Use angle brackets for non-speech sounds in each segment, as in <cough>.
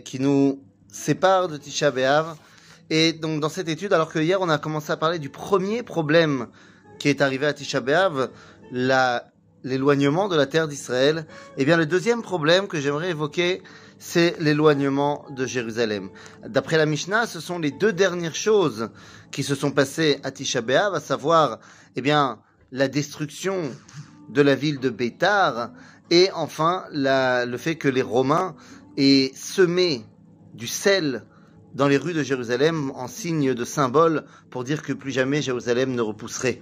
qui nous sépare de Tisha B'Av. Et donc dans cette étude, alors que hier on a commencé à parler du premier problème qui est arrivé à Tisha B'Av, l'éloignement de la terre d'Israël, eh bien le deuxième problème que j'aimerais évoquer, c'est l'éloignement de Jérusalem. D'après la Mishnah, ce sont les deux dernières choses qui se sont passées à Tisha B'Av, à savoir, eh bien, la destruction de la ville de Bétar et enfin la- le fait que les Romains aient semé du sel dans les rues de Jérusalem en signe de symbole pour dire que plus jamais Jérusalem ne repousserait.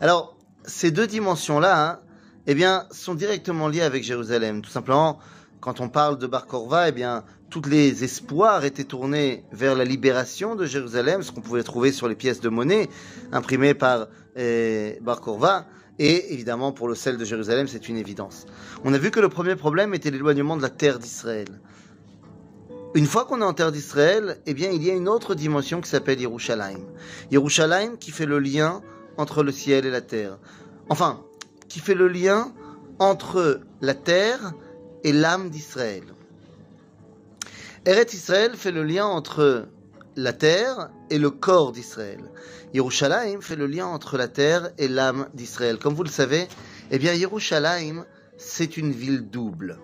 Alors, ces deux dimensions-là, hein, eh bien, sont directement liées avec Jérusalem. Tout simplement, quand on parle de Bar Korva, eh bien, tous les espoirs étaient tournés vers la libération de Jérusalem, ce qu'on pouvait trouver sur les pièces de monnaie imprimées par eh, Bar. Et évidemment, pour le sel de Jérusalem, c'est une évidence. On a vu que le premier problème était l'éloignement de la terre d'Israël. Une fois qu'on est en terre d'Israël, eh bien, il y a une autre dimension qui s'appelle Yerushalayim. Yerushalayim qui fait le lien entre le ciel et la terre. Enfin, qui fait le lien entre la terre et l'âme d'Israël. Eret Israël fait le lien entre la terre et le corps d'Israël. Yerushalayim fait le lien entre la terre et l'âme d'Israël. Comme vous le savez, eh bien, Yerushalayim, c'est une ville double.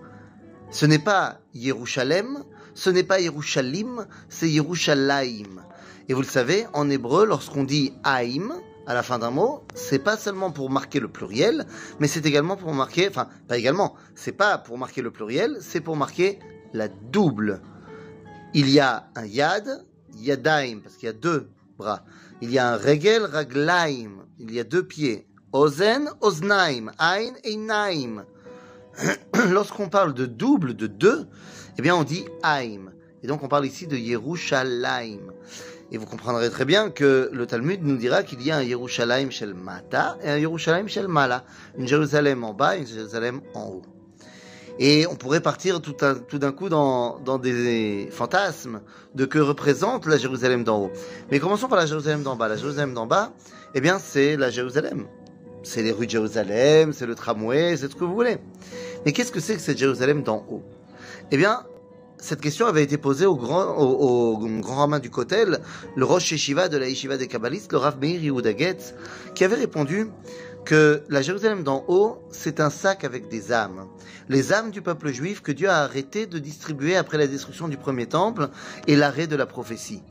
Ce n'est pas Yerushalem, ce n'est pas Yerushalim, c'est Yerushalayim. Et vous le savez, en hébreu, lorsqu'on dit Haïm, à la fin d'un mot, c'est pas seulement pour marquer le pluriel, mais c'est également pour marquer, enfin, pas également, c'est pas pour marquer le pluriel, c'est pour marquer la double. Il y a un yad, yadaim, parce qu'il y a deux bras. Il y a un regel, raglaim, il y a deux pieds. Ozen, oznaim, ein, einaim. <clears throat> Lorsqu'on parle de double, de deux, eh bien on dit Haïm. Et donc on parle ici de Yerushalayim. Et vous comprendrez très bien que le Talmud nous dira qu'il y a un Yerushalayim shel Mata et un Yerushalayim shel Mala. Une Jérusalem en bas et une Jérusalem en haut. Et on pourrait partir tout, un- tout d'un coup dans, dans des fantasmes de que représente la Jérusalem d'en haut. Mais commençons par la Jérusalem d'en bas. La Jérusalem d'en bas, eh bien c'est la Jérusalem. C'est les rues de Jérusalem, c'est le tramway, c'est ce que vous voulez. Mais qu'est-ce que c'est que cette Jérusalem d'en haut? Eh bien, cette question avait été posée au grand, au, grand rabbin du Kotel, le Rosh Yeshiva de la Yeshiva des Kabbalistes, le Rav Meir Yehuda qui avait répondu que la Jérusalem d'en haut, c'est un sac avec des âmes. Les âmes du peuple juif que Dieu a arrêté de distribuer après la destruction du premier temple et l'arrêt de la prophétie.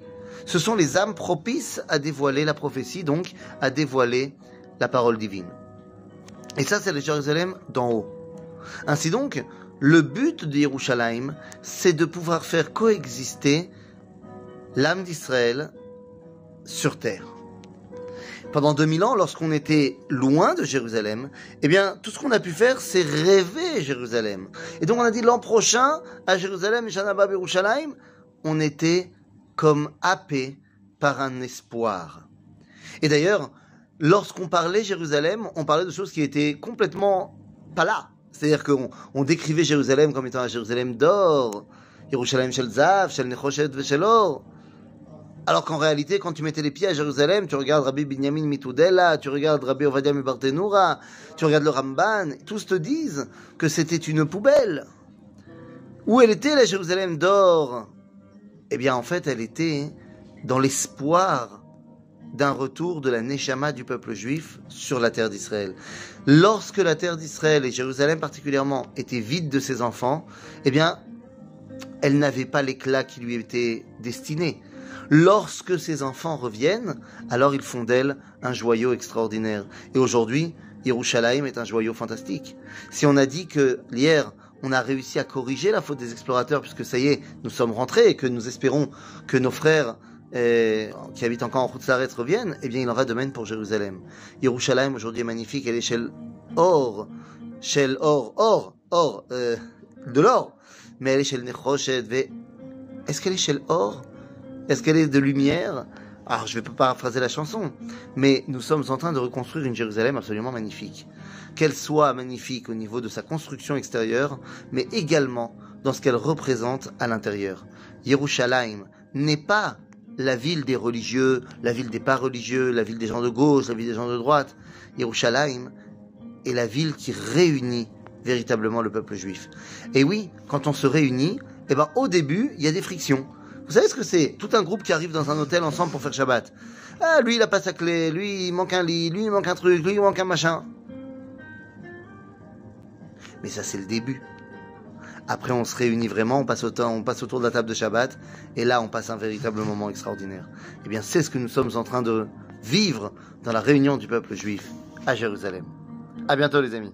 Ce sont les âmes propices à dévoiler la prophétie, donc à dévoiler la parole divine. Et ça, c'est la Jérusalem d'en haut. Ainsi donc, le but de Yerushalayim, c'est de pouvoir faire coexister l'âme d'Israël sur terre. Pendant 2000 ans, lorsqu'on était loin de Jérusalem, eh bien, tout ce qu'on a pu faire, c'est rêver Jérusalem. Et donc, on a dit l'an prochain, à Jérusalem, on était comme happé par un espoir. Et d'ailleurs, lorsqu'on parlait Jérusalem, on parlait de choses qui étaient complètement pas là. C'est-à-dire qu'on on décrivait Jérusalem comme étant un Jérusalem d'or, Yerushalayim shel Zav, shel Nechoshet shel Or. Alors qu'en réalité, quand tu mettais les pieds à Jérusalem, tu regardes Rabbi Binyamin Mitoudela, tu regardes Rabbi Ovadia Mibartenura, tu regardes le Ramban, tous te disent que c'était une poubelle. Où elle était la Jérusalem d'or? Eh bien, en fait, elle était dans l'espoir d'un retour de la Neshama du peuple juif sur la terre d'Israël. Lorsque la terre d'Israël et Jérusalem particulièrement étaient vides de ses enfants, eh bien, elle n'avait pas l'éclat qui lui était destiné. Lorsque ses enfants reviennent, alors ils font d'elle un joyau extraordinaire. Et aujourd'hui, Yerushalayim est un joyau fantastique. Si on a dit que hier, on a réussi à corriger la faute des explorateurs, puisque ça y est, nous sommes rentrés et que nous espérons que nos frères euh, qui habitent encore en Routzaret reviennent, eh bien il en va de même pour Jérusalem. Yerushalayim aujourd'hui est magnifique, elle est or, chez or, or, or, euh, de l'or, mais elle est chez le Nechoshet, est-ce qu'elle est or? Est-ce qu'elle est de lumière? Alors je vais pas paraphraser la chanson, mais nous sommes en train de reconstruire une Jérusalem absolument magnifique. Qu'elle soit magnifique au niveau de sa construction extérieure, mais également dans ce qu'elle représente à l'intérieur. Yerushalayim n'est pas la ville des religieux, la ville des pas religieux, la ville des gens de gauche, la ville des gens de droite. Yerushalayim est la ville qui réunit véritablement le peuple juif. Et oui, quand on se réunit, Eh ben, au début, il y a des frictions. Vous savez ce que c'est? Tout un groupe qui arrive dans un hôtel ensemble pour faire Shabbat. Ah, lui, il a pas sa clé, lui, il manque un lit, lui, il manque un truc, lui, il manque un machin. Mais ça, c'est le début. Après, on se réunit vraiment, on passe, au temps, on passe autour de la table de Shabbat, et là, on passe un véritable moment extraordinaire. Eh bien, c'est ce que nous sommes en train de vivre dans la réunion du peuple juif à Jérusalem. À bientôt, les amis.